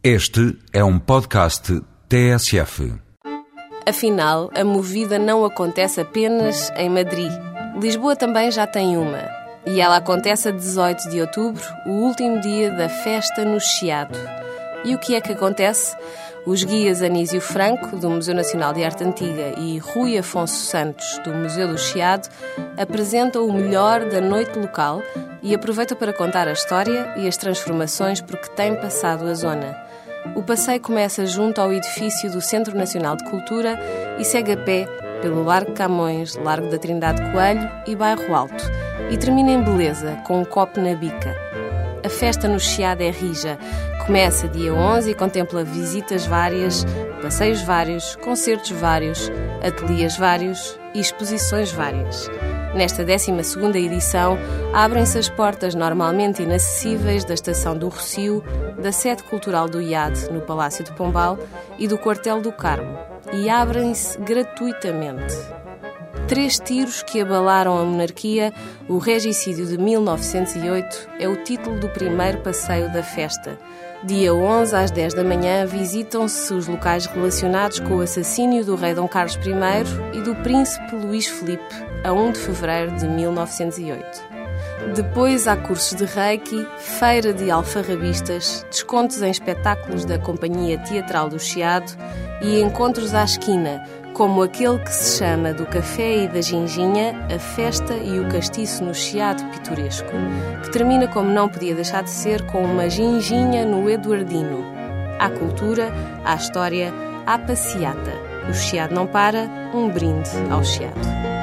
Este é um podcast TSF. Afinal, a movida não acontece apenas em Madrid. Lisboa também já tem uma. E ela acontece a 18 de outubro, o último dia da festa no Chiado. E o que é que acontece? Os guias Anísio Franco, do Museu Nacional de Arte Antiga, e Rui Afonso Santos, do Museu do Chiado, apresentam o melhor da noite local e aproveitam para contar a história e as transformações por que tem passado a zona. O passeio começa junto ao edifício do Centro Nacional de Cultura e segue a pé pelo Largo Camões, Largo da Trindade Coelho e Bairro Alto, e termina em beleza, com um copo na bica. A festa no Chiado é rija. Começa dia 11 e contempla visitas várias, passeios vários, concertos vários, ateliês vários e exposições várias. Nesta 12ª edição, abrem-se as portas normalmente inacessíveis da Estação do Rocio, da sede cultural do IAD, no Palácio de Pombal, e do Quartel do Carmo, e abrem-se gratuitamente. Três tiros que abalaram a monarquia, o regicídio de 1908 é o título do primeiro passeio da festa. Dia 11 às 10 da manhã visitam-se os locais relacionados com o assassínio do rei Dom Carlos I e do príncipe Luís Filipe, a 1 de fevereiro de 1908. Depois há cursos de reiki, feira de alfarrabistas, descontos em espetáculos da Companhia Teatral do Chiado e encontros à esquina, como aquele que se chama do Café e da Ginginha, a Festa e o Castiço no Chiado Pitoresco, que termina como não podia deixar de ser com uma ginginha no Eduardino. Há cultura, há história, há passeata. O Chiado não para, um brinde ao Chiado.